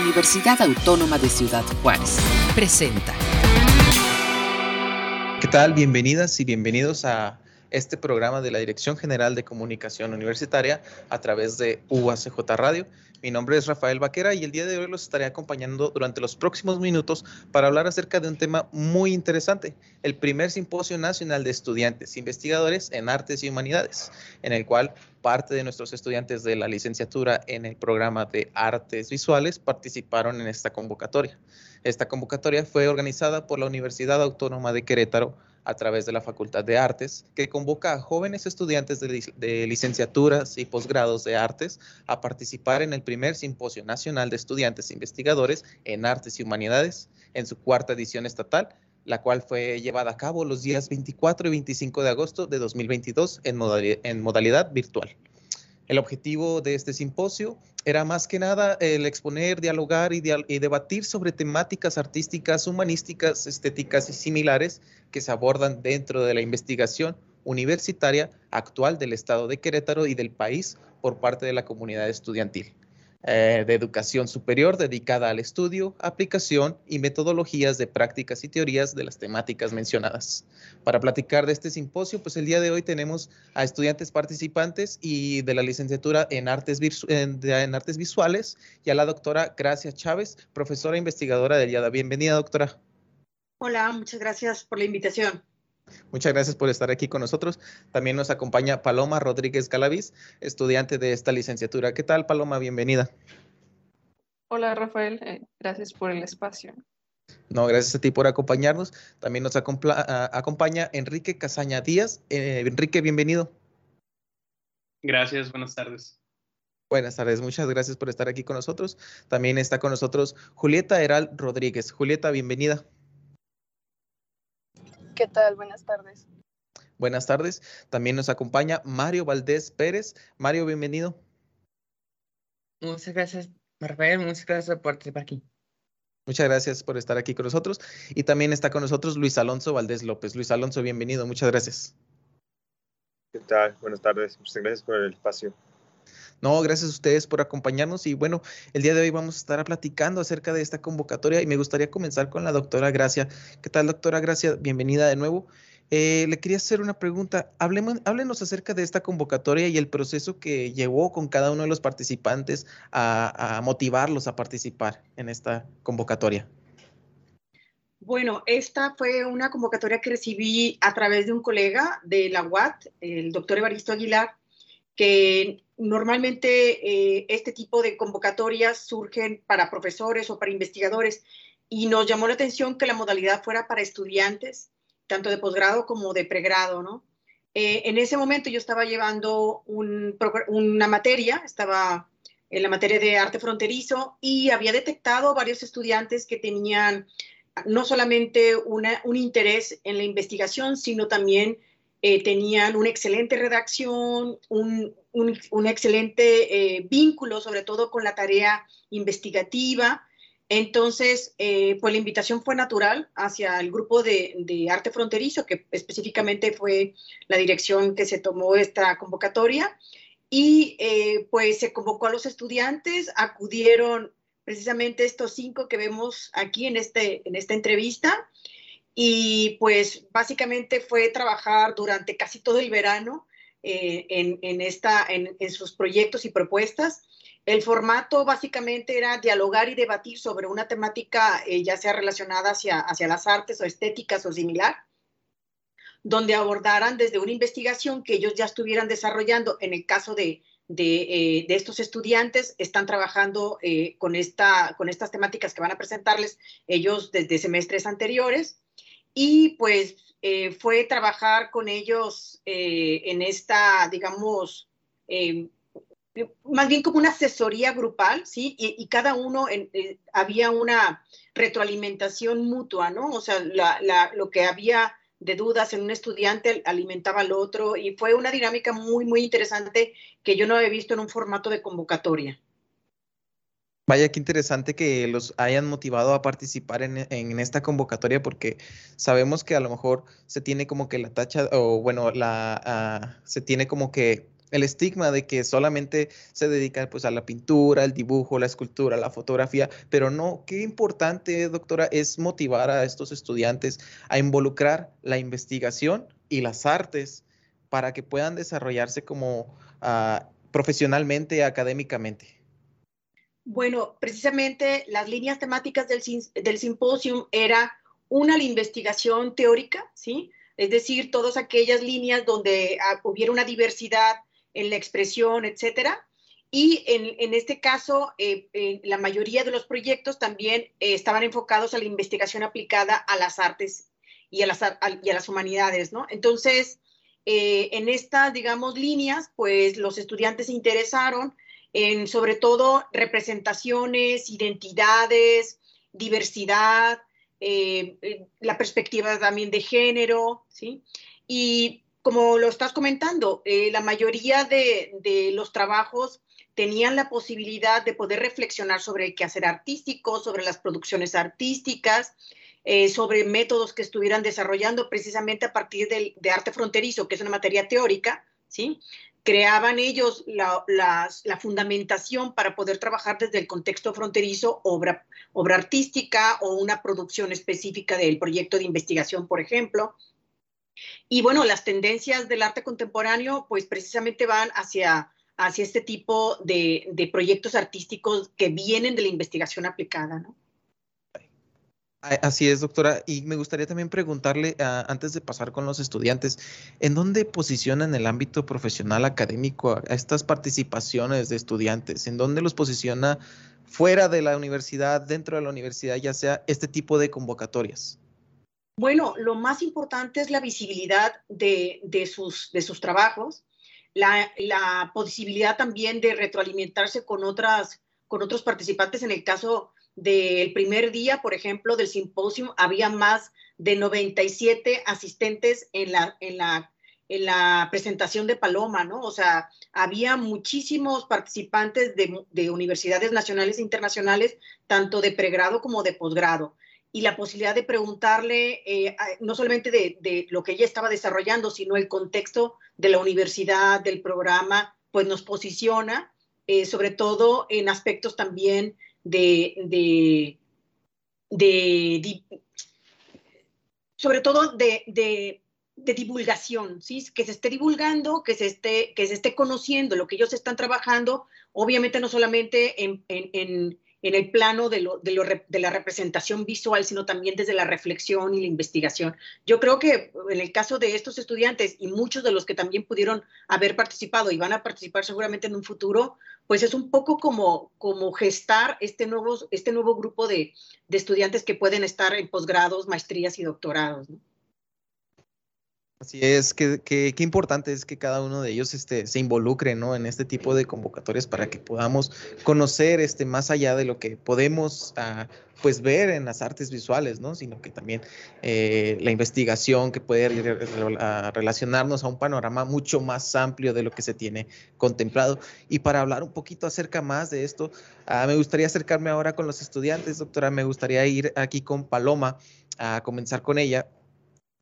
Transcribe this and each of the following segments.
Universidad Autónoma de Ciudad Juárez. Presenta. ¿Qué tal? Bienvenidas y bienvenidos a este programa de la Dirección General de Comunicación Universitaria a través de UACJ Radio. Mi nombre es Rafael Vaquera y el día de hoy los estaré acompañando durante los próximos minutos para hablar acerca de un tema muy interesante, el primer Simposio Nacional de Estudiantes Investigadores en Artes y Humanidades, en el cual parte de nuestros estudiantes de la licenciatura en el programa de Artes Visuales participaron en esta convocatoria. Esta convocatoria fue organizada por la Universidad Autónoma de Querétaro a través de la Facultad de Artes, que convoca a jóvenes estudiantes de, licenciaturas y posgrados de artes a participar en el primer Simposio Nacional de Estudiantes e Investigadores en Artes y Humanidades, en su cuarta edición estatal, la cual fue llevada a cabo los días 24 y 25 de agosto de 2022 en en modalidad virtual. El objetivo de este simposio era más que nada el exponer, dialogar y, debatir sobre temáticas artísticas, humanísticas, estéticas y similares que se abordan dentro de la investigación universitaria actual del Estado de Querétaro y del país por parte de la comunidad estudiantil. Eh, de educación superior dedicada al estudio, aplicación y metodologías de prácticas y teorías de las temáticas mencionadas. Para platicar de este simposio, pues el día de hoy tenemos a estudiantes participantes y de la licenciatura en artes, visuales y a la doctora Gracia Chávez, profesora investigadora del IADA. Bienvenida, doctora. Hola, muchas gracias por la invitación. Muchas gracias por estar aquí con nosotros. También nos acompaña Paloma Rodríguez Calaviz, estudiante de esta licenciatura. ¿Qué tal, Paloma? Bienvenida. Hola, Rafael. Eh, gracias por el espacio. No, gracias a ti por acompañarnos. También nos acompaña Enrique Casaña Díaz. Eh, Enrique, bienvenido. Gracias, buenas tardes. Buenas tardes, muchas gracias por estar aquí con nosotros. También está con nosotros Julieta Heral Rodríguez. Julieta, bienvenida. ¿Qué tal? Buenas tardes. Buenas tardes. También nos acompaña Mario Valdés Pérez. Mario, bienvenido. Muchas gracias, Rafael. Muchas gracias por participar aquí. Muchas gracias por estar aquí con nosotros. Y también está con nosotros Luis Alonso Valdés López. Luis Alonso, bienvenido. Muchas gracias. ¿Qué tal? Buenas tardes. Muchas gracias por el espacio. No, gracias a ustedes por acompañarnos y bueno, el día de hoy vamos a estar platicando acerca de esta convocatoria y me gustaría comenzar con la doctora Gracia. ¿Qué tal, doctora Gracia? Bienvenida de nuevo. Eh, le quería hacer una pregunta. Hablemos, háblenos acerca de esta convocatoria y el proceso que llevó con cada uno de los participantes a, a motivarlos a participar en esta convocatoria. Bueno, esta fue una convocatoria que recibí a través de un colega de la UAT, el doctor Evaristo Aguilar, que normalmente eh, este tipo de convocatorias surgen para profesores o para investigadores y nos llamó la atención que la modalidad fuera para estudiantes, tanto de posgrado como de pregrado, ¿no? Eh, en ese momento yo estaba llevando una materia, estaba en la materia de arte fronterizo y había detectado varios estudiantes que tenían no solamente un interés en la investigación, sino también eh, tenían una excelente redacción, un, excelente eh, vínculo, sobre todo con la tarea investigativa. Entonces, eh, pues la invitación fue natural hacia el grupo de, arte fronterizo, que específicamente fue la dirección que se tomó esta convocatoria. Y pues se convocó a los estudiantes, acudieron precisamente estos cinco que vemos aquí en, este, en esta entrevista y pues básicamente fue trabajar durante casi todo el verano eh, en, esta, en, sus proyectos y propuestas. El formato básicamente era dialogar y debatir sobre una temática eh, ya sea relacionada hacia, hacia las artes o estéticas o similar, donde abordaran desde una investigación que ellos ya estuvieran desarrollando. En el caso de, de, eh, estos estudiantes, están trabajando con, esta, con estas temáticas que van a presentarles ellos desde semestres anteriores y pues eh, fue trabajar con ellos eh, en esta, digamos, eh, más bien como una asesoría grupal, ¿sí? Y, cada uno había una retroalimentación mutua, ¿no? O sea, lo que había de dudas en un estudiante alimentaba al otro y fue una dinámica muy, muy interesante que yo no había visto en un formato de convocatoria. Vaya, qué interesante que los hayan motivado a participar en, esta convocatoria porque sabemos que a lo mejor se tiene como que la tacha o bueno, la, ah, se tiene como que el estigma de que solamente se dedica pues a la pintura, el dibujo, la escultura, la fotografía, pero no, qué importante, doctora, es motivar a estos estudiantes a involucrar la investigación y las artes para que puedan desarrollarse como uh, profesionalmente, académicamente. Bueno, precisamente las líneas temáticas del, del simposio era una, la investigación teórica, ¿sí? Es decir, todas aquellas líneas donde uh, hubiera una diversidad en la expresión, etcétera. Y en, en este caso, eh, la mayoría de los proyectos también eh, estaban enfocados a la investigación aplicada a las artes y a las, y a las humanidades, ¿no? Entonces, eh, en estas, digamos, líneas, pues los estudiantes se interesaron en sobre todo representaciones, identidades, diversidad, eh, eh, la perspectiva también de género, ¿sí? Y como lo estás comentando, eh, la mayoría de, los trabajos tenían la posibilidad de poder reflexionar sobre el quehacer artístico, sobre las producciones artísticas, sobre métodos que estuvieran desarrollando precisamente a partir del, de arte fronterizo, que es una materia teórica, ¿sí? Creaban ellos la, fundamentación para poder trabajar desde el contexto fronterizo, obra, obra artística o una producción específica del proyecto de investigación, por ejemplo. Y bueno, las tendencias del arte contemporáneo, pues precisamente van hacia, hacia este tipo de, de proyectos artísticos que vienen de la investigación aplicada, ¿no? Así es, doctora. Y me gustaría también preguntarle, uh, antes de pasar con los estudiantes, ¿en dónde posicionan el ámbito profesional académico a, a estas participaciones de estudiantes? ¿En dónde los posiciona fuera de la universidad, dentro de la universidad, ya sea este tipo de convocatorias? Bueno, lo más importante es la visibilidad de, de, sus, de sus, trabajos, la, la, posibilidad también de retroalimentarse con, otras, con otros participantes en el caso del primer día, por ejemplo, del simposio, había más de 97 asistentes en la, en la, en la presentación de Paloma, ¿no? O sea, había muchísimos participantes de, de universidades nacionales e internacionales, tanto de pregrado como de posgrado. Y la posibilidad de preguntarle eh, no solamente de, de, lo que ella estaba desarrollando, sino el contexto de la universidad, del programa, pues nos posiciona, eh, sobre todo en aspectos también de, de, de, sobre todo de, de, divulgación, ¿sí? que se esté divulgando, que se esté, que se esté conociendo lo que ellos están trabajando, obviamente no solamente en, en, en, en el plano de, lo, de, la representación visual, sino también desde la reflexión y la investigación. Yo creo que en el caso de estos estudiantes y muchos de los que también pudieron haber participado y van a participar seguramente en un futuro, pues es un poco como, como gestar este nuevo, este nuevo grupo de, de estudiantes que pueden estar en posgrados, maestrías y doctorados. Así es, que, que, importante es que cada uno de ellos este, se involucre ¿no? en este tipo de convocatorias para que podamos conocer este, más allá de lo que podemos uh, pues ver en las artes visuales, ¿no? sino que también eh, la investigación que puede re relacionarnos a un panorama mucho más amplio de lo que se tiene contemplado. Y para hablar un poquito acerca más de esto, uh, me gustaría acercarme ahora con los estudiantes, doctora, me gustaría ir aquí con Paloma a comenzar con ella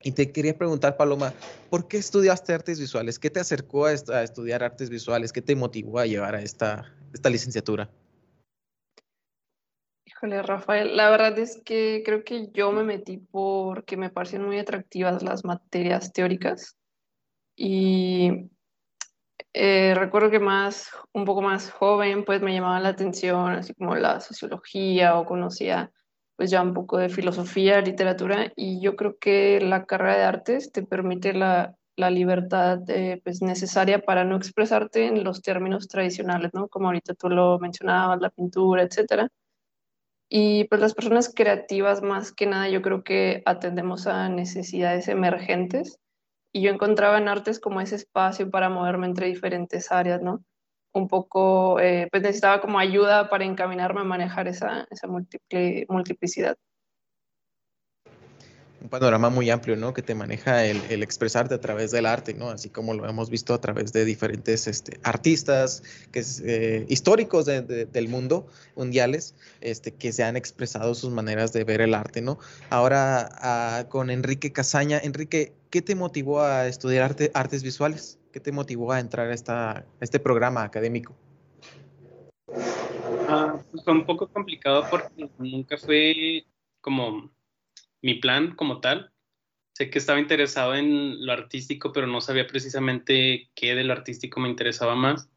y te quería preguntar, Paloma, ¿por qué estudiaste artes visuales? ¿Qué te acercó a, estudiar artes visuales? ¿Qué te motivó a llevar a esta, esta licenciatura? Híjole, Rafael, la verdad es que creo que yo me metí porque me parecen muy atractivas las materias teóricas y eh, recuerdo que más, un poco más joven, pues me llamaba la atención, así como la sociología o conocía pues ya un poco de filosofía, literatura, y yo creo que la carrera de artes te permite la, la libertad eh, pues necesaria para no expresarte en los términos tradicionales, ¿no? Como ahorita tú lo mencionabas, la pintura, etcétera. Y pues las personas creativas, más que nada, yo creo que atendemos a necesidades emergentes, y yo encontraba en artes como ese espacio para moverme entre diferentes áreas, ¿no? Un poco, eh, pues necesitaba como ayuda para encaminarme a manejar esa, esa multiple, multiplicidad. un panorama muy amplio, ¿no? Que te maneja el, expresarte a través del arte, ¿no? Así como lo hemos visto a través de diferentes este, artistas que eh, históricos del mundo, mundiales, este, que se han expresado sus maneras de ver el arte, ¿no? Ahora ah, con Enrique Casaña. Enrique, ¿qué te motivó a estudiar artes visuales? ¿Qué te motivó a entrar a, esta, este programa académico? Ah, pues fue un poco complicado porque nunca fue como mi plan como tal. Sé que estaba interesado en lo artístico, pero no sabía precisamente qué de lo artístico me interesaba más.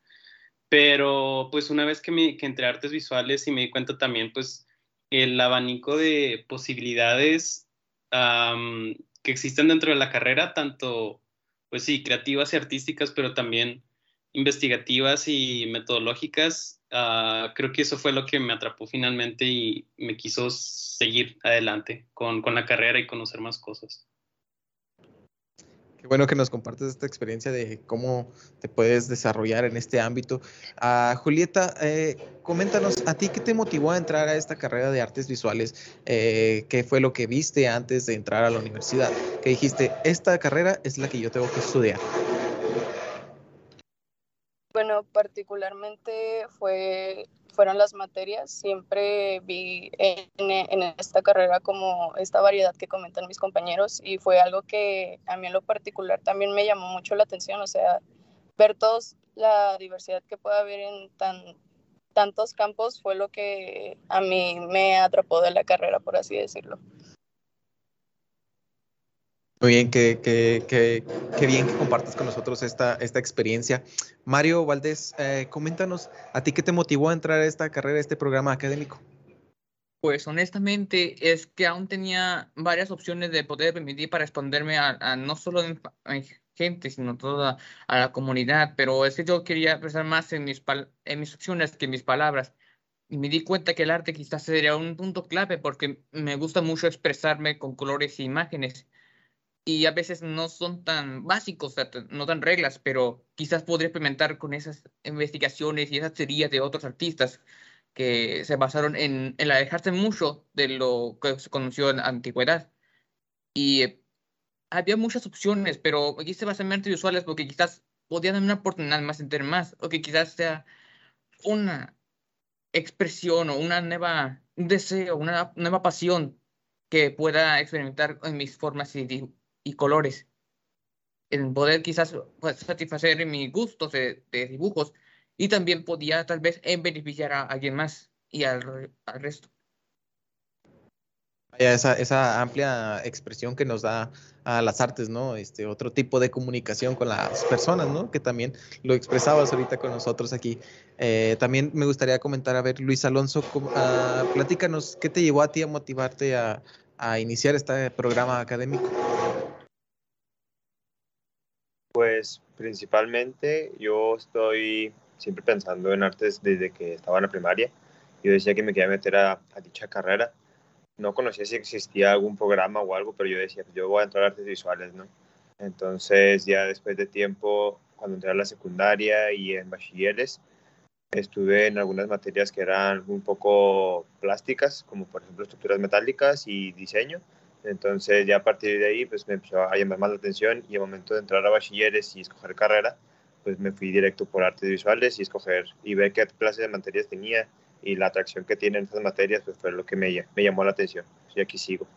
Pero pues una vez que, me, que entré a artes visuales y me di cuenta también pues el abanico de posibilidades que existen dentro de la carrera, tanto pues sí, creativas y artísticas, pero también investigativas y metodológicas, ah, creo que eso fue lo que me atrapó finalmente y me quiso seguir adelante con, con, la carrera y conocer más cosas. Qué bueno que nos compartes esta experiencia de cómo te puedes desarrollar en este ámbito. Uh, Julieta, eh, coméntanos, ¿a ti qué te motivó a entrar a esta carrera de artes visuales? Eh, ¿Qué fue lo que viste antes de entrar a la universidad? Que dijiste, esta carrera es la que yo tengo que estudiar. Bueno, particularmente fue, fueron las materias. Siempre vi en, esta carrera como esta variedad que comentan mis compañeros y fue algo que a mí en lo particular también me llamó mucho la atención. O sea, ver todos la diversidad que puede haber en tan, tantos campos fue lo que a mí me atrapó de la carrera, por así decirlo. Muy bien, qué, bien que compartas con nosotros esta, esta experiencia. Mario Valdés, eh, coméntanos, ¿a ti qué te motivó a entrar a esta carrera, a este programa académico? Pues honestamente es que aún tenía varias opciones de poder permitir para responderme a, no solo a gente, sino toda a la comunidad, pero es que yo quería expresar más en mis, en mis opciones que en mis palabras. Y me di cuenta que el arte quizás sería un punto clave porque me gusta mucho expresarme con colores e imágenes y a veces no son tan básicos, no tan reglas, pero quizás podría experimentar con esas investigaciones y esas teorías de otros artistas que se basaron en, en alejarse mucho de lo que se conoció en la antigüedad. Y eh, había muchas opciones, pero quise basarme en visuales porque quizás podían dar una oportunidad más entender más, o que quizás sea una expresión o una nueva, un deseo, una nueva pasión que pueda experimentar en mis formas y y colores. En poder quizás pues, satisfacer mis gustos de, dibujos y también podía tal vez en beneficiar a alguien más y al, al resto. Esa, esa, amplia expresión que nos da a las artes, ¿no? Este otro tipo de comunicación con las personas, ¿no? Que también lo expresabas ahorita con nosotros aquí. Eh, también me gustaría comentar, a ver, Luis Alonso, uh, platícanos, ¿qué te llevó a ti a motivarte a, a iniciar este programa académico? Pues principalmente yo estoy siempre pensando en artes desde que estaba en la primaria. Yo decía que me quería meter a, dicha carrera. No conocía si existía algún programa o algo, pero yo decía, yo voy a entrar a artes visuales, ¿no? Entonces ya después de tiempo, cuando entré a la secundaria y en bachilleres, estuve en algunas materias que eran un poco plásticas, como por ejemplo estructuras metálicas y diseño. Entonces ya a partir de ahí pues me empezó a llamar más la atención y al momento de entrar a bachilleres y escoger carrera, pues me fui directo por artes visuales y escoger y ver qué clases de materias tenía y la atracción que tienen estas materias pues fue lo que me, me llamó la atención. Y aquí sigo.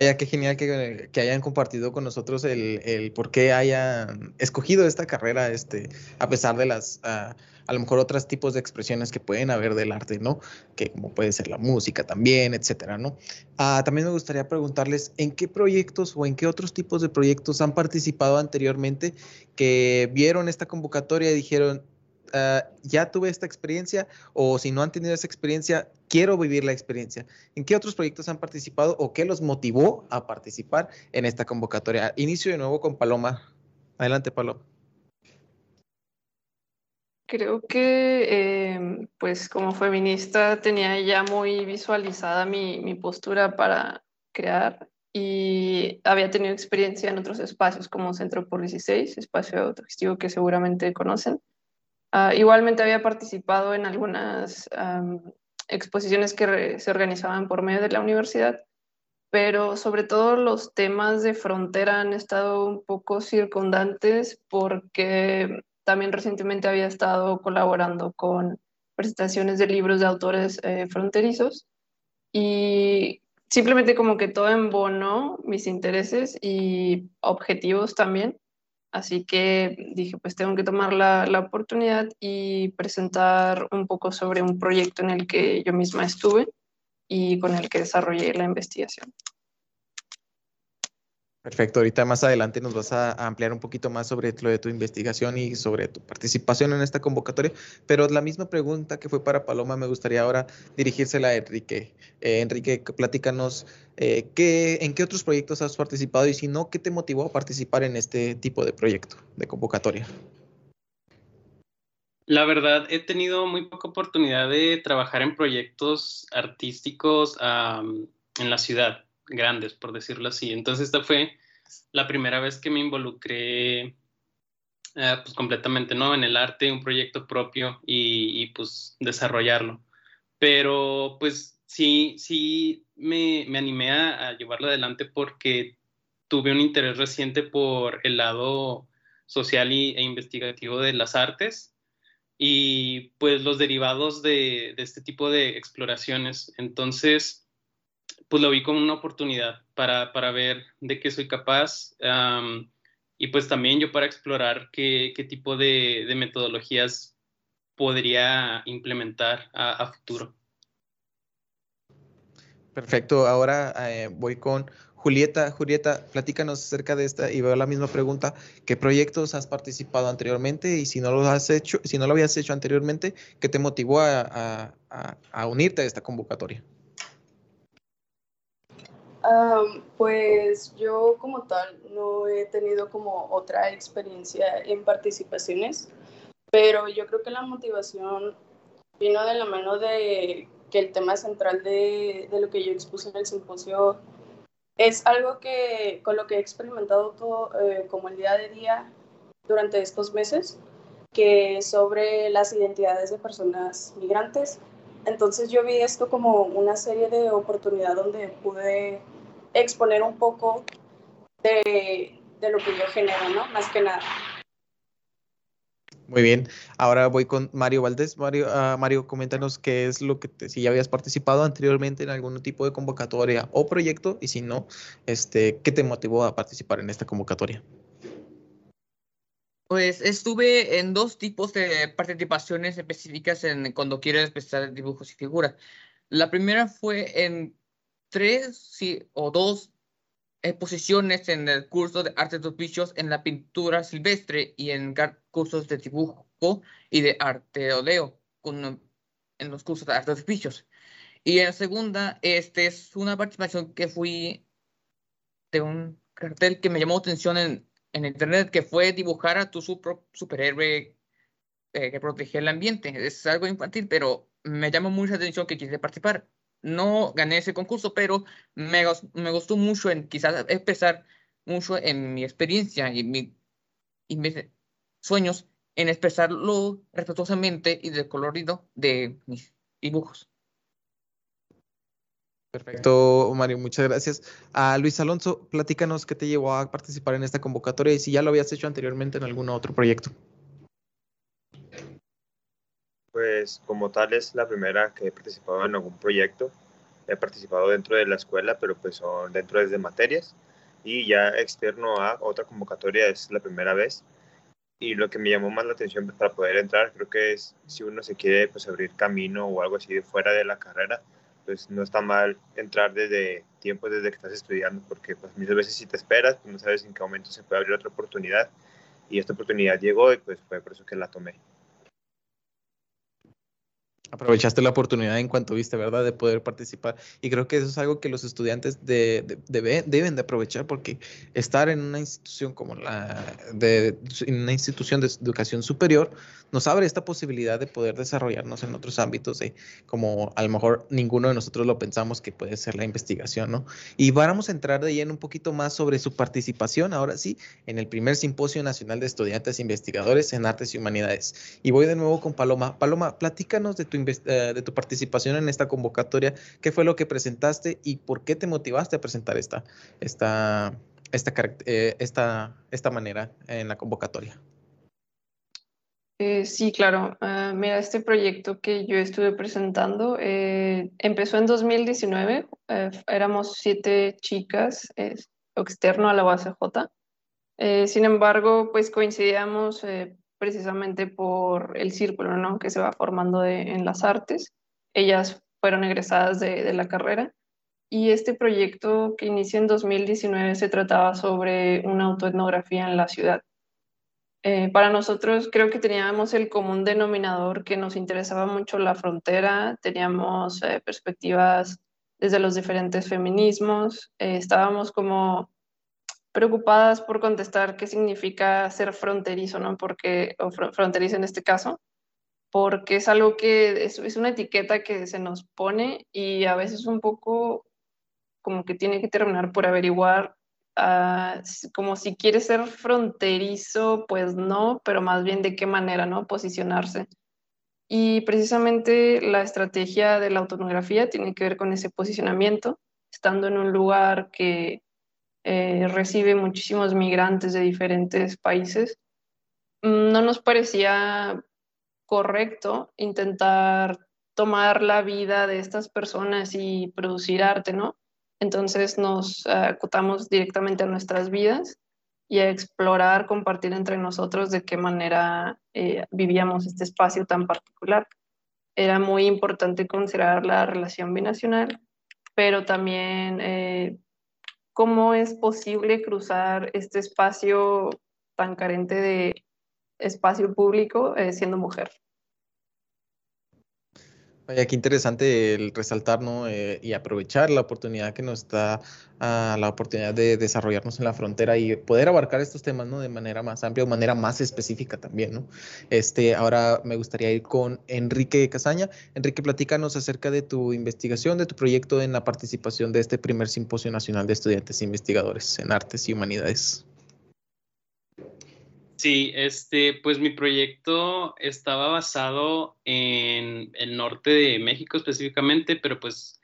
Vaya, qué genial que, que, hayan compartido con nosotros el, el, por qué hayan escogido esta carrera, este, a pesar de las, uh, a lo mejor otros tipos de expresiones que pueden haber del arte, ¿no? Que como puede ser la música también, etcétera, ¿no? Uh, también me gustaría preguntarles en qué proyectos o en qué otros tipos de proyectos han participado anteriormente que vieron esta convocatoria y dijeron, uh, ya tuve esta experiencia o si no han tenido esa experiencia, quiero vivir la experiencia. ¿En qué otros proyectos han participado o qué los motivó a participar en esta convocatoria? Inicio de nuevo con Paloma. Adelante, Paloma. Creo que, em, pues como feminista, tenía ya muy visualizada mi, mi postura para crear y había tenido experiencia en otros espacios como Centro por 16, espacio autogestivo que seguramente conocen. Uh, igualmente había participado en algunas exposiciones que se organizaban por medio de la universidad, pero sobre todo los temas de frontera han estado un poco circundantes porque también recientemente había estado colaborando con presentaciones de libros de autores eh, fronterizos y simplemente como que todo embonó mis intereses y objetivos también. Así que dije, pues tengo que tomar la, la, oportunidad y presentar un poco sobre un proyecto en el que yo misma estuve y con el que desarrollé la investigación. Perfecto, ahorita más adelante nos vas a ampliar un poquito más sobre lo de tu investigación y sobre tu participación en esta convocatoria, pero la misma pregunta que fue para Paloma me gustaría ahora dirigírsela a Enrique. Eh, Enrique, platícanos eh, ¿qué, en qué otros proyectos has participado y si no, ¿qué te motivó a participar en este tipo de proyecto, de convocatoria? La verdad, he tenido muy poca oportunidad de trabajar en proyectos artísticos en la ciudad grandes, por decirlo así. Entonces esta fue la primera vez que me involucré eh, pues completamente, ¿no? En el arte, un proyecto propio y, pues desarrollarlo. Pero pues sí, sí me, animé a, llevarlo adelante porque tuve un interés reciente por el lado social e investigativo de las artes y pues los derivados de, de este tipo de exploraciones. Entonces, pues lo vi como una oportunidad para, para ver de qué soy capaz y pues también yo para explorar qué, qué tipo de, de, metodologías podría implementar a, futuro. Perfecto, ahora eh, voy con Julieta. Julieta, platícanos acerca de esta y veo la misma pregunta. ¿Qué proyectos has participado anteriormente? Y si no lo has hecho, si no lo habías hecho anteriormente, ¿qué te motivó a, a, a unirte a esta convocatoria? Pues yo como tal no he tenido como otra experiencia en participaciones, pero yo creo que la motivación vino de la mano de que el tema central de, de lo que yo expuse en el simposio es algo que con lo que he experimentado todo eh, como el día de día durante estos meses, que es sobre las identidades de personas migrantes. Entonces yo vi esto como una serie de oportunidades donde pude exponer un poco de, lo que yo genero, ¿no? Más que nada. Muy bien, ahora voy con Mario Valdés. Mario, uh, Mario, coméntanos qué es lo que, te, si ya habías participado anteriormente en algún tipo de convocatoria o proyecto, y si no, este, ¿qué te motivó a participar en esta convocatoria? Pues estuve en dos tipos de participaciones específicas en cuando quiero expresar dibujos y figuras. La primera fue en tres o dos exposiciones en el curso de arte de oficios en la pintura silvestre y en cursos de dibujo y de arte de óleo con, en los cursos de arte de oficios. Y en la segunda, este es una participación que fui de un cartel que me llamó atención en, en internet, que fue dibujar a tu superhéroe eh, que protege el ambiente. Es algo infantil, pero me llamó mucha atención que quise participar no gané ese concurso, pero me, me gustó mucho en quizás expresar mucho en mi experiencia y, mi, y mis sueños en expresarlo respetuosamente y de colorido de mis dibujos. Perfecto, Mario, muchas gracias. A Luis Alonso, platícanos qué te llevó a participar en esta convocatoria y si ya lo habías hecho anteriormente en algún otro proyecto. Pues como tal es la primera que he participado en algún proyecto. He participado dentro de la escuela, pero pues son dentro de materias. Y ya externo a otra convocatoria es la primera vez. Y lo que me llamó más la atención para poder entrar, creo que es si uno se quiere pues abrir camino o algo así de fuera de la carrera, pues no está mal entrar desde tiempo desde que estás estudiando, porque pues muchas veces si te esperas, pues no sabes en qué momento se puede abrir otra oportunidad. Y esta oportunidad llegó y pues fue por eso que la tomé. Aprovechaste la oportunidad en cuanto viste, ¿verdad? De poder participar. Y creo que eso es algo que los estudiantes de, deben de aprovechar porque estar en una institución como la de una institución de educación superior nos abre esta posibilidad de poder desarrollarnos en otros ámbitos, de, como a lo mejor ninguno de nosotros lo pensamos que puede ser la investigación, ¿no? Y vamos a entrar de lleno un poquito más sobre su participación, ahora sí, en el primer Simposio Nacional de Estudiantes e Investigadores en Artes y Humanidades. Y voy de nuevo con Paloma. Paloma, platícanos de tu eh, de tu participación en esta convocatoria. ¿Qué fue lo que presentaste y por qué te motivaste a presentar esta, esta, esta, eh, esta, esta manera en la convocatoria? Eh, sí, claro. Ah, mira, este proyecto que yo estuve presentando empezó en 2019. éramos siete chicas externo a la UACJ. sin embargo, pues coincidíamos precisamente por el círculo ¿no? que se va formando en las artes. Ellas fueron egresadas de, la carrera y este proyecto que inició en 2019 se trataba sobre una autoetnografía en la ciudad. Eh, para nosotros creo que teníamos el común denominador que nos interesaba mucho la frontera, teníamos eh, perspectivas desde los diferentes feminismos, eh, estábamos como preocupadas por contestar qué significa ser fronterizo, ¿no? Porque, o fronterizo en este caso, porque es algo que es, es, una etiqueta que se nos pone y a veces un poco como que tiene que terminar por averiguar, uh, como si quiere ser fronterizo, pues no, pero más bien de qué manera, ¿no? Posicionarse. Y precisamente la estrategia de la autonografía tiene que ver con ese posicionamiento, estando en un lugar que eh, recibe muchísimos migrantes de diferentes países, mm, no nos parecía correcto intentar tomar la vida de estas personas y producir arte, ¿no? Entonces nos acotamos directamente a nuestras vidas y a explorar, compartir entre nosotros de qué manera eh, vivíamos este espacio tan particular. Era muy importante considerar la relación binacional, pero también eh, cómo es posible cruzar este espacio tan carente de espacio público eh, siendo mujer. Vaya, qué interesante el resaltar eh, y aprovechar la oportunidad que nos da ah, la oportunidad de desarrollarnos en la frontera y poder abarcar estos temas ¿no? de manera más amplia, de manera más específica también. ¿no? Este, ahora me gustaría ir con Enrique Casaña. Enrique, platícanos acerca de tu investigación, de tu proyecto en la participación de este primer Simposio Nacional de Estudiantes e Investigadores en Artes y Humanidades. Sí, este, pues mi proyecto estaba basado en el norte de México específicamente, pero pues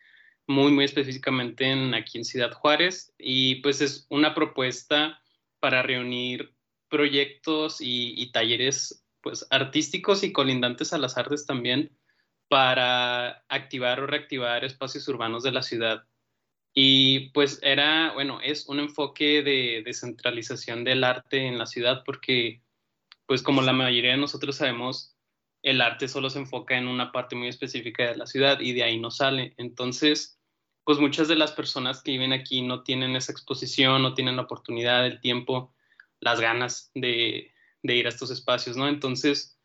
muy, muy específicamente en aquí en Ciudad Juárez. Y pues es una propuesta para reunir proyectos y, y talleres pues artísticos y colindantes a las artes también para activar o reactivar espacios urbanos de la ciudad. Y pues era, bueno, es un enfoque de descentralización del arte en la ciudad porque, pues como la mayoría de nosotros sabemos, el arte solo se enfoca en una parte muy específica de la ciudad y de ahí no sale. Entonces, pues muchas de las personas que viven aquí no tienen esa exposición, no tienen la oportunidad, el tiempo, las ganas de, de ir a estos espacios, ¿no? Entonces,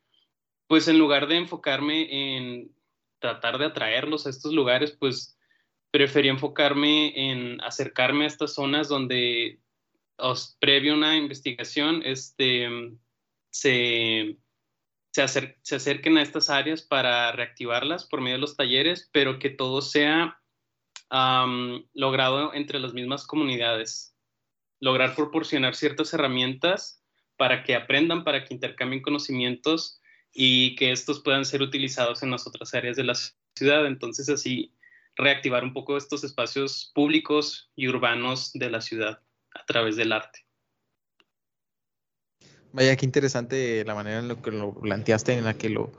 pues en lugar de enfocarme en tratar de atraerlos a estos lugares, pues preferí enfocarme en acercarme a estas zonas donde, previo a una investigación, este, se, se, acerquen a estas áreas para reactivarlas por medio de los talleres, pero que todo sea logrado entre las mismas comunidades. Lograr proporcionar ciertas herramientas para que aprendan, para que intercambien conocimientos y que estos puedan ser utilizados en las otras áreas de la ciudad. Entonces, así reactivar un poco estos espacios públicos y urbanos de la ciudad a través del arte. Vaya, qué interesante la manera en la que lo planteaste, en la que lo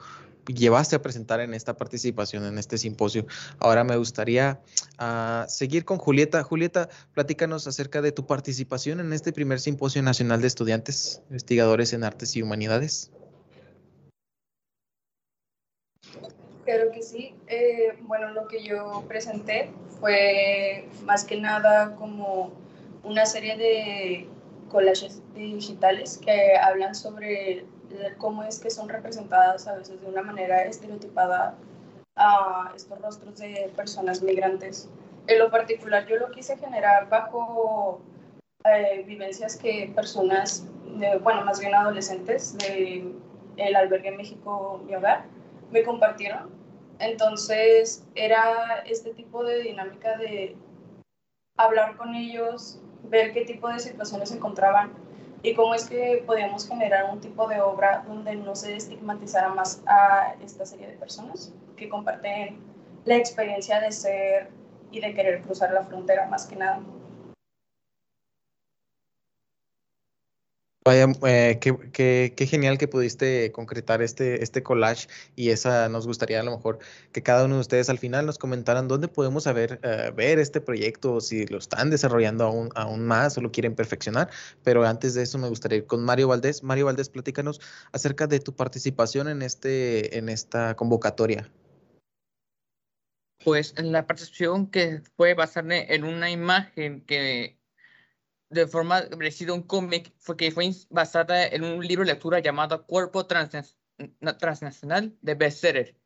llevaste a presentar en esta participación, en este simposio. Ahora me gustaría uh, seguir con Julieta. Julieta, platícanos acerca de tu participación en este primer simposio nacional de estudiantes investigadores en artes y humanidades. Claro que sí. Eh, bueno, lo que yo presenté fue más que nada como una serie de collages digitales que hablan sobre cómo es que son representadas a veces de una manera estereotipada a estos rostros de personas migrantes. En lo particular, yo lo quise generar bajo eh, vivencias que personas, bueno, más bien adolescentes del el albergue México Mi Hogar, me compartieron entonces era este tipo de dinámica de hablar con ellos, ver qué tipo de situaciones se encontraban y cómo es que podíamos generar un tipo de obra donde no se estigmatizara más a esta serie de personas que comparten la experiencia de ser y de querer cruzar la frontera más que nada. Vaya, eh, qué, genial que pudiste concretar este, este collage y esa nos gustaría a lo mejor que cada uno de ustedes al final nos comentaran dónde podemos saber, eh, ver este proyecto, si lo están desarrollando aún, aún más o lo quieren perfeccionar. Pero antes de eso me gustaría ir con Mario Valdés. Mario Valdés, platícanos acerca de tu participación en, este, en esta convocatoria. Pues la participación que fue basarme en una imagen que de forma parecida un cómic fue que fue basada en un libro de lectura llamado Cuerpo Transnacional de Bestseller.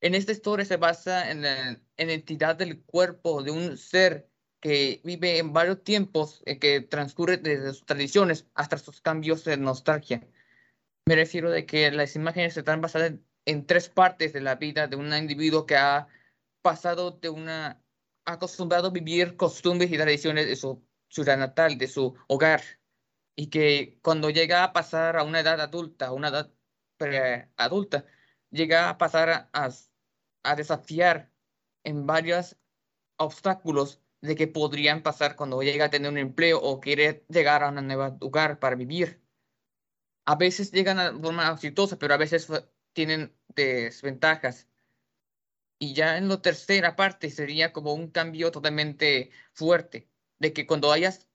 En esta historia se basa en la entidad del cuerpo de un ser que vive en varios tiempos, eh, que transcurre desde sus tradiciones hasta sus cambios de nostalgia. Me refiero de que las imágenes están basadas en, tres partes de la vida de un individuo que ha pasado de una acostumbrado a vivir costumbres y tradiciones de su ciudad natal, de su hogar, y que cuando llega a pasar a una edad adulta, una edad adulta, llega a pasar a, a desafiar en varios obstáculos de que podrían pasar cuando llega a tener un empleo o quiere llegar a un nuevo lugar para vivir. A veces llegan de forma exitosa, pero a veces tienen desventajas. Y ya en la tercera parte sería como un cambio totalmente fuerte, de que cuando hayas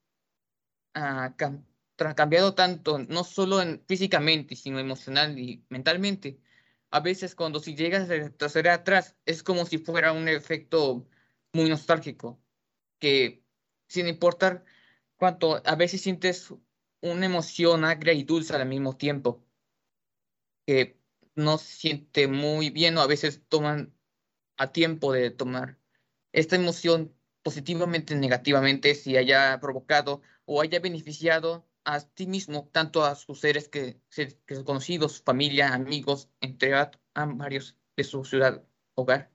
ah, cambiado tanto, no solo en, físicamente, sino emocional y mentalmente, a veces cuando si llegas a retroceder atrás, es como si fuera un efecto muy nostálgico, que sin importar cuánto, a veces sientes una emoción agria y dulce al mismo tiempo, que no siente muy bien o a veces toman a tiempo de tomar. Esta emoción positivamente negativamente si haya provocado o haya beneficiado a ti mismo, tanto a sus seres que, que conocidos, familia, amigos, entre a, varios de su ciudad hogar.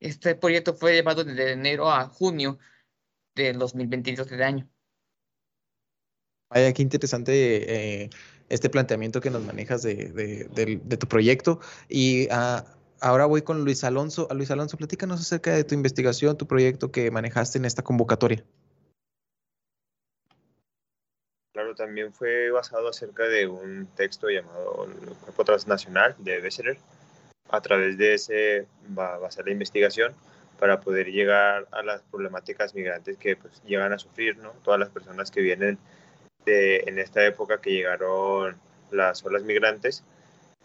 Este proyecto fue llevado desde enero a junio del 2022 de año. Vaya, qué interesante eh, este planteamiento que nos manejas de, de, tu proyecto. Y uh, ahora voy con Luis Alonso. Luis Alonso, platícanos acerca de tu investigación, tu proyecto que manejaste en esta convocatoria. Claro, también fue basado acerca de un texto llamado El Cuerpo Transnacional de Besserer. A través de ese va a basar la investigación para poder llegar a las problemáticas migrantes que pues, llegan a sufrir, ¿no? Todas las personas que vienen de, en esta época que llegaron las olas migrantes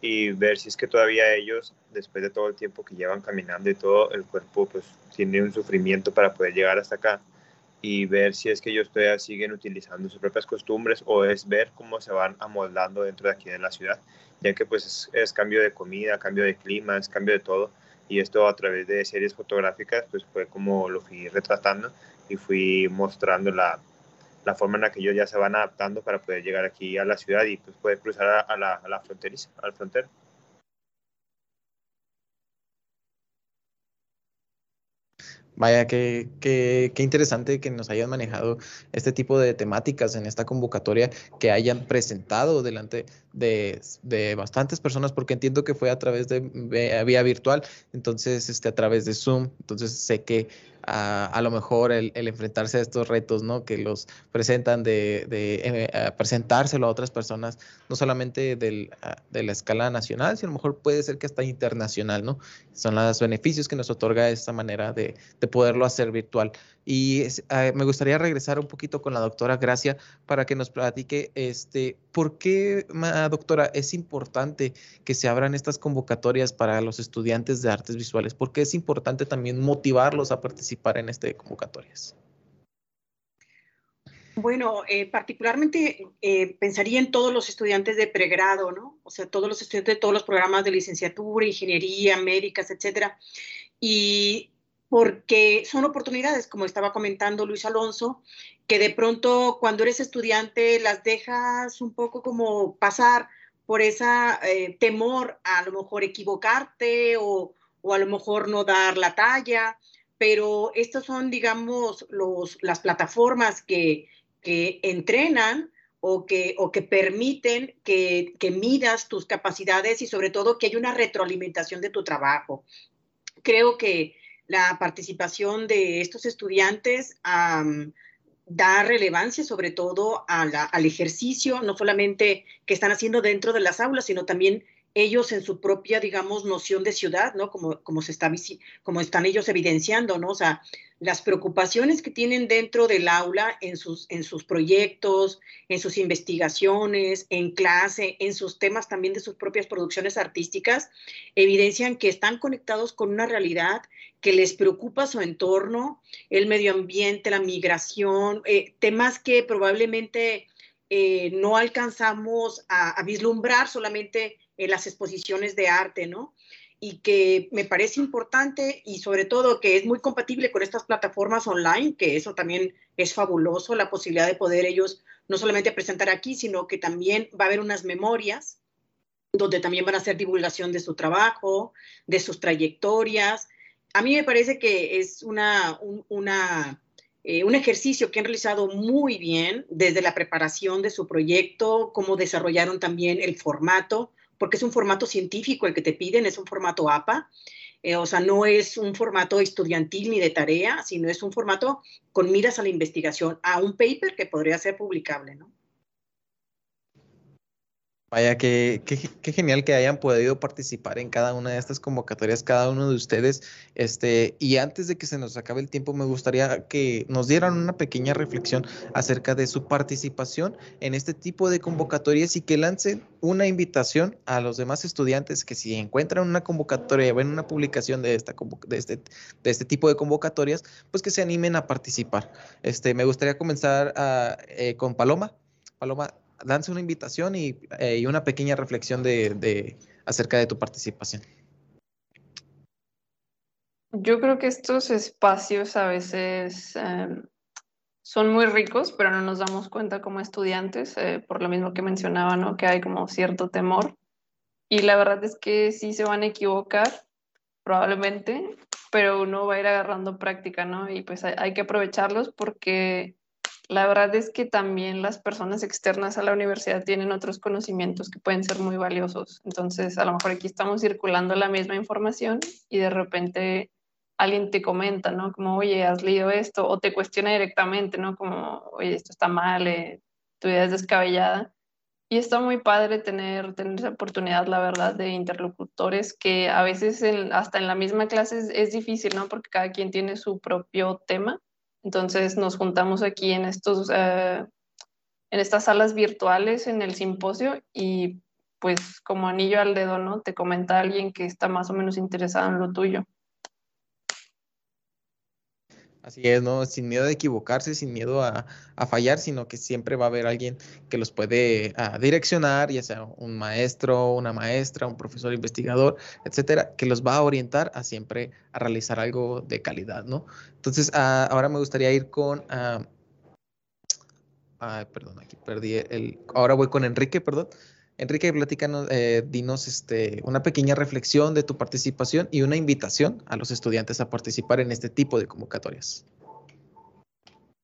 y ver si es que todavía ellos, después de todo el tiempo que llevan caminando y todo, el cuerpo pues tiene un sufrimiento para poder llegar hasta acá y ver si es que ellos todavía siguen utilizando sus propias costumbres o es ver cómo se van amoldando dentro de aquí de la ciudad, ya que pues es, cambio de comida, cambio de clima, es cambio de todo. Y esto a través de series fotográficas pues fue como lo fui retratando y fui mostrando la, la forma en la que ellos ya se van adaptando para poder llegar aquí a la ciudad y pues poder cruzar a, la, a la fronteriza, frontera. Vaya, qué, qué, qué, interesante que nos hayan manejado este tipo de temáticas en esta convocatoria, que hayan presentado delante de, de bastantes personas, porque entiendo que fue a través de vía virtual, entonces este, a través de Zoom, entonces sé que a, lo mejor el, enfrentarse a estos retos, ¿no? Que los presentan de, eh, presentárselo a otras personas, no solamente de la escala nacional, sino a lo mejor puede ser que hasta internacional, ¿no? Son los beneficios que nos otorga esta manera de, poderlo hacer virtual. Y eh, me gustaría regresar un poquito con la doctora Gracia para que nos platique, este, ¿por qué, doctora, es importante que se abran estas convocatorias para los estudiantes de artes visuales? ¿Por qué es importante también motivarlos a participar en este convocatorias? Bueno, eh, particularmente eh, pensaría en todos los estudiantes de pregrado, ¿no? O sea, todos los estudiantes de todos los programas de licenciatura, ingeniería, médicas, etcétera. Y porque son oportunidades, como estaba comentando Luis Alonso, que de pronto cuando eres estudiante las dejas un poco como pasar por ese eh, temor a, lo mejor equivocarte o, o, a lo mejor no dar la talla, pero estas son, digamos, los, las plataformas que, que entrenan o que, o que permiten que, que midas tus capacidades y sobre todo que hay una retroalimentación de tu trabajo. Creo que la participación de estos estudiantes da relevancia sobre todo al ejercicio, no solamente que están haciendo dentro de las aulas, sino también ellos en su propia, digamos, noción de ciudad, ¿no? Como, como, se está, como están ellos evidenciando, ¿no? O sea, las preocupaciones que tienen dentro del aula en sus, en sus proyectos, en sus investigaciones, en clase, en sus temas también de sus propias producciones artísticas, evidencian que están conectados con una realidad que les preocupa su entorno, el medio ambiente, la migración, eh, temas que probablemente eh, no alcanzamos a, a, vislumbrar solamente en las exposiciones de arte, ¿no? Y que me parece importante y sobre todo que es muy compatible con estas plataformas online, que eso también es fabuloso, la posibilidad de poder ellos no solamente presentar aquí, sino que también va a haber unas memorias donde también van a hacer divulgación de su trabajo, de sus trayectorias, a mí me parece que es una, un, eh, un ejercicio que han realizado muy bien desde la preparación de su proyecto, cómo desarrollaron también el formato, porque es un formato científico el que te piden, es un formato APA. Eh, o sea, no es un formato estudiantil ni de tarea, sino es un formato con miras a la investigación, a un paper que podría ser publicable, ¿no? Vaya, qué, qué, genial que hayan podido participar en cada una de estas convocatorias, cada uno de ustedes. Este, y antes de que se nos acabe el tiempo, me gustaría que nos dieran una pequeña reflexión acerca de su participación en este tipo de convocatorias y que lancen una invitación a los demás estudiantes que si encuentran una convocatoria, ven una publicación de, esta, de, este, de este tipo de convocatorias, pues que se animen a participar. Este, me gustaría comenzar a, eh, con Paloma. Paloma, lance una invitación eh, y, una pequeña reflexión de, acerca de tu participación. Yo creo que estos espacios a veces em, son muy ricos, pero no nos damos cuenta como estudiantes, eh, por lo mismo que mencionaba, ¿no? que hay como cierto temor. Y la verdad es que sí se van a equivocar, probablemente, pero uno va a ir agarrando práctica, ¿no? Y pues hay que aprovecharlos porque la verdad es que también las personas externas a la universidad tienen otros conocimientos que pueden ser muy valiosos. Entonces, a lo mejor aquí estamos circulando la misma información y de repente alguien te comenta, ¿no? Como, oye, has leído esto, o te cuestiona directamente, ¿no? Como, oye, esto está mal, eh, tu idea es descabellada. Y está muy padre tener, tener esa oportunidad, la verdad, de interlocutores que a veces hasta en la misma clase es, es difícil, ¿no? Porque cada quien tiene su propio tema entonces nos juntamos aquí en, estos, eh, en estas salas virtuales en el simposio y pues como anillo al dedo, ¿no? Te comenta alguien que está más o menos interesado en lo tuyo. Así es, ¿no? Sin miedo de equivocarse, sin miedo a, fallar, sino que siempre va a haber alguien que los puede ah, direccionar, ya sea un maestro, una maestra, un profesor investigador, etcétera, que los va a orientar a siempre a realizar algo de calidad, ¿no? Entonces, ah, ahora me gustaría ir con. Ah, perdón, aquí perdí el. Ahora voy con Enrique, perdón. Enrique, platícanos, eh, dinos este, una pequeña reflexión de tu participación y una invitación a los estudiantes a participar en este tipo de convocatorias.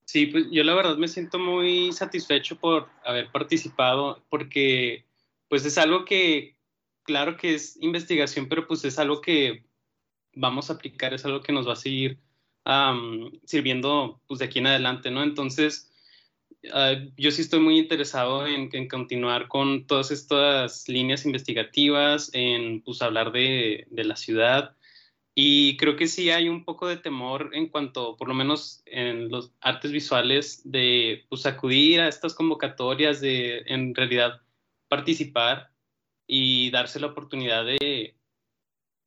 Sí, pues yo la verdad me siento muy satisfecho por haber participado porque pues es algo que, claro que es investigación, pero pues es algo que vamos a aplicar, es algo que nos va a seguir sirviendo pues de aquí en adelante, ¿no? Entonces, Ah, yo sí estoy muy interesado en, continuar con todas estas líneas investigativas, en pues, hablar de, la ciudad. Y creo que sí hay un poco de temor en cuanto, por lo menos en los artes visuales, de pues, acudir a estas convocatorias, de en realidad participar y darse la oportunidad de,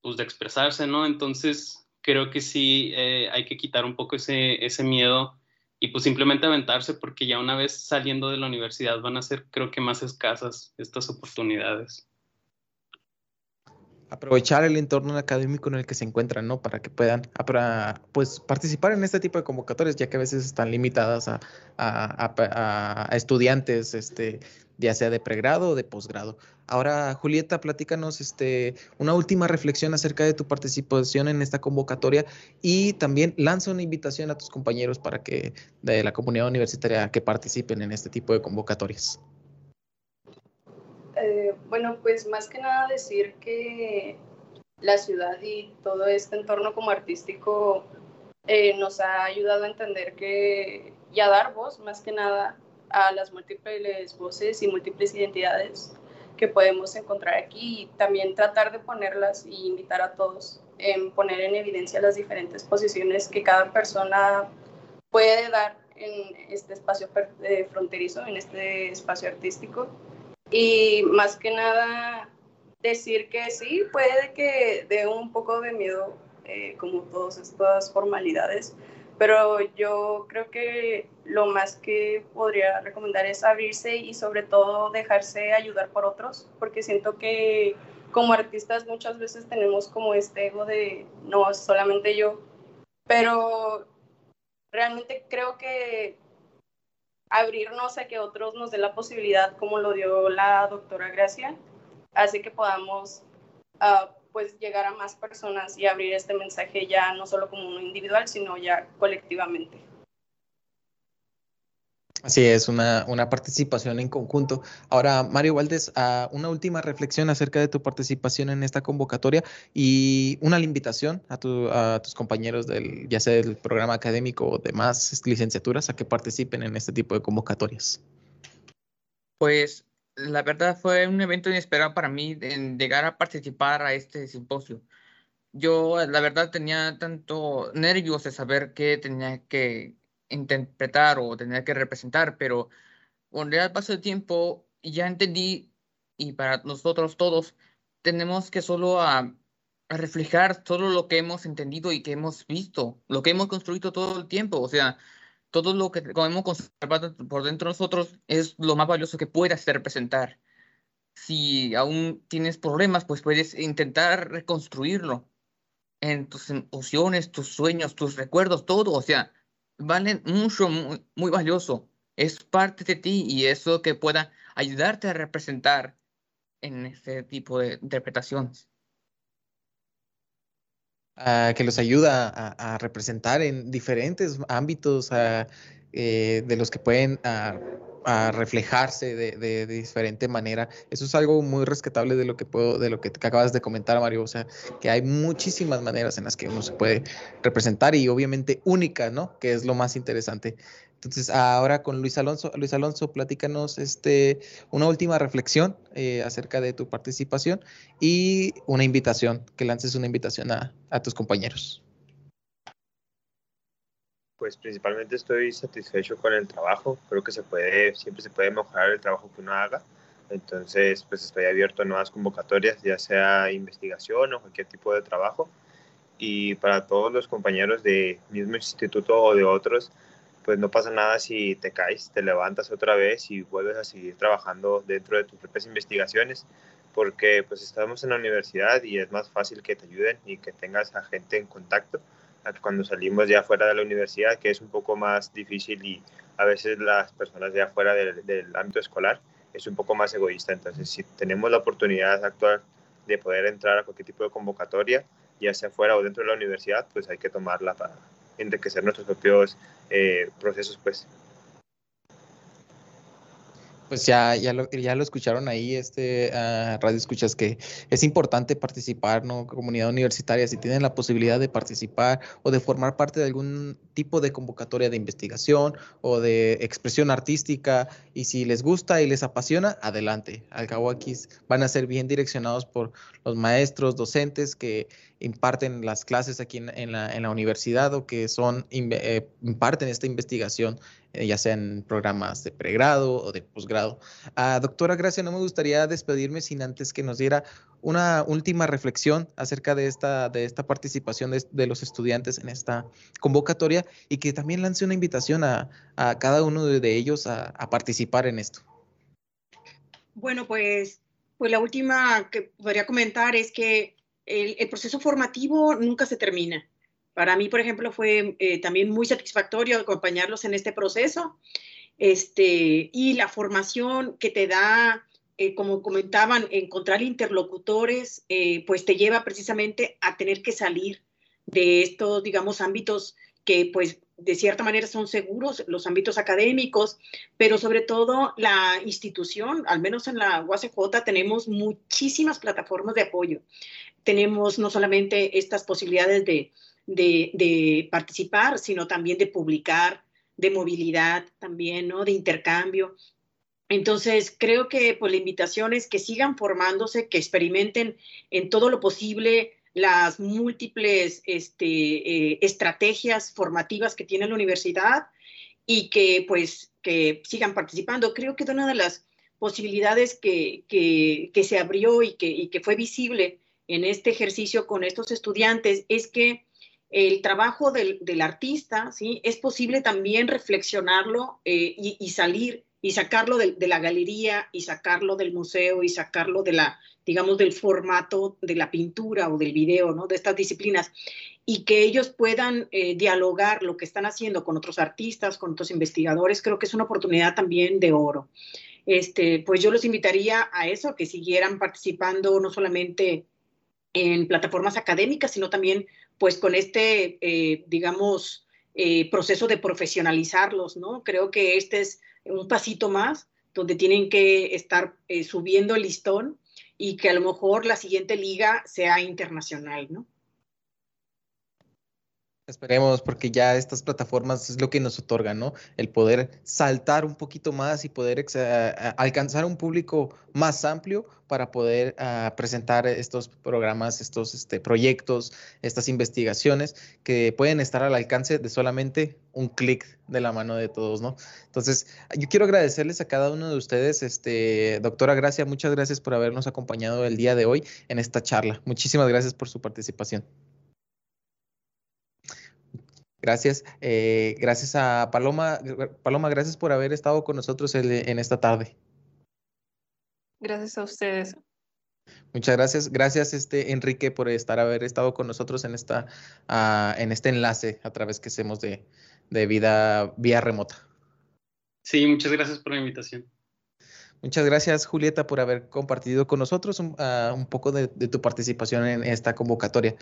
pues, de expresarse, ¿no? Entonces, creo que sí eh, hay que quitar un poco ese, ese miedo y pues simplemente aventarse porque ya una vez saliendo de la universidad van a ser creo que más escasas estas oportunidades. Aprovechar el entorno académico en el que se encuentran, ¿no? Para que puedan pues, participar en este tipo de convocatorias, ya que a veces están limitadas a, a, a estudiantes este, ya sea de pregrado o de posgrado. Ahora, Julieta, platícanos este, una última reflexión acerca de tu participación en esta convocatoria y también lanza una invitación a tus compañeros para que de la comunidad universitaria que participen en este tipo de convocatorias. Eh, bueno, pues más que nada decir que la ciudad y todo este entorno como artístico eh, nos ha ayudado a entender que y a dar voz más que nada a las múltiples voces y múltiples identidades que podemos encontrar aquí y también tratar de ponerlas y invitar a todos en poner en evidencia las diferentes posiciones que cada persona puede dar en este espacio eh, fronterizo, en este espacio artístico. Y más que nada decir que sí, puede que dé un poco de miedo, eh, como todas estas formalidades, pero yo creo que lo más que podría recomendar es abrirse y sobre todo dejarse ayudar por otros, porque siento que como artistas muchas veces tenemos como este ego de no, solamente yo, pero realmente creo que abrirnos a que otros nos den la posibilidad, como lo dio la doctora Gracia, hace que podamos uh, pues llegar a más personas y abrir este mensaje ya no solo como uno individual, sino ya colectivamente. Así es, una, una participación en conjunto. Ahora, Mario Valdés, uh, una última reflexión acerca de tu participación en esta convocatoria y una invitación a, tu, a tus compañeros del, ya sea del programa académico o demás licenciaturas, a que participen en este tipo de convocatorias. Pues la verdad fue un evento inesperado para mí en llegar a participar a este simposio. Yo, la verdad, tenía tanto nervios de saber qué tenía que interpretar o tenía que representar, pero con el paso del tiempo ya entendí y para nosotros todos tenemos que solo a, a reflejar solo lo que hemos entendido y que hemos visto, lo que hemos construido todo el tiempo. O sea, todo lo que hemos conservado por dentro de nosotros es lo más valioso que puedas representar. Si aún tienes problemas, pues puedes intentar reconstruirlo en tus emociones, tus sueños, tus recuerdos, todo. O sea, valen mucho, muy, muy valioso. Es parte de ti y eso que pueda ayudarte a representar en este tipo de interpretaciones. Uh, que los ayuda a, a, representar en diferentes ámbitos uh, eh, de los que pueden uh, reflejarse de, de, de, diferente manera. Eso es algo muy rescatable de lo que puedo, de lo que acabas de comentar, Mario. O sea, que hay muchísimas maneras en las que uno se puede representar y obviamente única, ¿no? Que es lo más interesante. Entonces, ahora con Luis Alonso, Luis Alonso, platícanos este, una última reflexión eh, acerca de tu participación y una invitación, que lances una invitación a, a, tus compañeros. Pues principalmente estoy satisfecho con el trabajo, creo que se puede, siempre se puede mejorar el trabajo que uno haga, entonces pues estoy abierto a nuevas convocatorias, ya sea investigación o cualquier tipo de trabajo, y para todos los compañeros de mismo instituto o de otros, pues no pasa nada si te caes, te levantas otra vez y vuelves a seguir trabajando dentro de tus propias investigaciones, porque pues estamos en la universidad y es más fácil que te ayuden y que tengas a gente en contacto cuando salimos ya fuera de la universidad, que es un poco más difícil y a veces las personas ya fuera del, del ámbito escolar es un poco más egoísta. Entonces, si tenemos la oportunidad actual de poder entrar a cualquier tipo de convocatoria, ya sea fuera o dentro de la universidad, pues hay que tomarla para enriquecer nuestros propios eh, procesos, pues. Pues ya, ya, lo, ya lo escucharon ahí, este radio escuchas que es importante participar, ¿no? Comunidad universitaria, si tienen la posibilidad de participar o de formar parte de algún tipo de convocatoria de investigación o de expresión artística, y si les gusta y les apasiona, adelante. Al cabo aquí van a ser bien direccionados por los maestros, docentes que imparten las clases aquí en, en, la, en la, universidad o que son eh, imparten esta investigación, eh, ya sea en programas de pregrado o de posgrado. Uh, doctora Gracia, no me gustaría despedirme sin antes que nos diera una última reflexión acerca de esta, de esta participación de, los estudiantes en esta convocatoria y que también lance una invitación a, a cada uno de, de ellos a, a participar en esto. Bueno, pues, pues la última que podría comentar es que el, proceso formativo nunca se termina. Para mí, por ejemplo, fue eh, también muy satisfactorio acompañarlos en este proceso. este, y la formación que te da, eh, como comentaban, encontrar interlocutores, eh, pues te lleva precisamente a tener que salir de estos, digamos, ámbitos que pues de cierta manera son seguros, los ámbitos académicos, pero sobre todo la institución, al menos en la UACJ tenemos muchísimas plataformas de apoyo. Tenemos no solamente estas posibilidades de, de, participar, sino también de publicar, de movilidad también, ¿no? De intercambio. Entonces, creo que pues, la invitación es que sigan formándose, que experimenten en todo lo posible las múltiples este, eh, estrategias formativas que tiene la universidad y que pues que sigan participando. Creo que una de las posibilidades que, que, se abrió y que, que fue visible en este ejercicio con estos estudiantes es que el trabajo del, del artista, ¿sí? Es posible también reflexionarlo eh, y, salir y sacarlo de, la galería y sacarlo del museo y sacarlo de la, digamos, del formato de la pintura o del video, ¿no? De estas disciplinas y que ellos puedan eh, dialogar lo que están haciendo con otros artistas, con otros investigadores, creo que es una oportunidad también de oro. Este, pues yo los invitaría a eso, que siguieran participando no solamente en plataformas académicas, sino también pues con este, eh, digamos, eh, proceso de profesionalizarlos, ¿no? Creo que este es un pasito más donde tienen que estar eh, subiendo el listón y que a lo mejor la siguiente liga sea internacional, ¿no? Esperemos, porque ya estas plataformas es lo que nos otorgan, ¿no? El poder saltar un poquito más y poder alcanzar un público más amplio para poder presentar estos programas, estos este, proyectos, estas investigaciones que pueden estar al alcance de solamente un clic de la mano de todos, ¿no? Entonces, yo quiero agradecerles a cada uno de ustedes, este, doctora Gracia, muchas gracias por habernos acompañado el día de hoy en esta charla. Muchísimas gracias por su participación. Gracias. Eh, gracias a Paloma. Paloma, gracias por haber estado con nosotros en esta tarde. Gracias a ustedes. Muchas gracias. Gracias, este, Enrique, por estar haber estado con nosotros en, esta, uh, en este enlace a través que hacemos de, de vida vía remota. Sí, muchas gracias por la invitación. Muchas gracias, Julieta, por haber compartido con nosotros un, uh, un poco de, de, tu participación en esta convocatoria.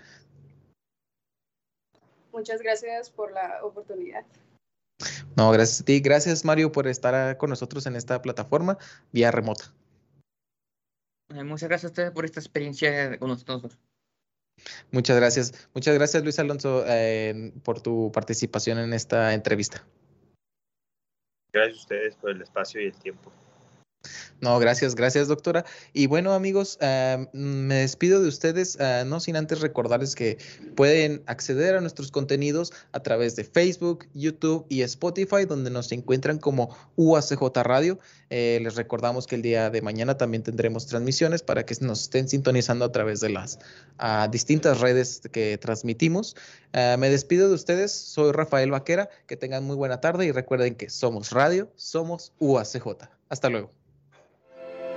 Muchas gracias por la oportunidad. No, gracias a ti. Gracias, Mario, por estar con nosotros en esta plataforma vía remota. Muchas gracias a ustedes por esta experiencia con nosotros. Muchas gracias. Muchas gracias, Luis Alonso, eh, por tu participación en esta entrevista. Gracias a ustedes por el espacio y el tiempo. No, gracias, gracias doctora. Y bueno amigos, me despido de ustedes, uh, no sin antes recordarles que pueden acceder a nuestros contenidos a través de Facebook, YouTube y Spotify, donde nos encuentran como UACJ Radio. Eh, les recordamos que el día de mañana también tendremos transmisiones para que nos estén sintonizando a través de las uh, distintas redes que transmitimos. me despido de ustedes, soy Rafael Vaquera, que tengan muy buena tarde y recuerden que somos radio, somos UACJ. Hasta luego.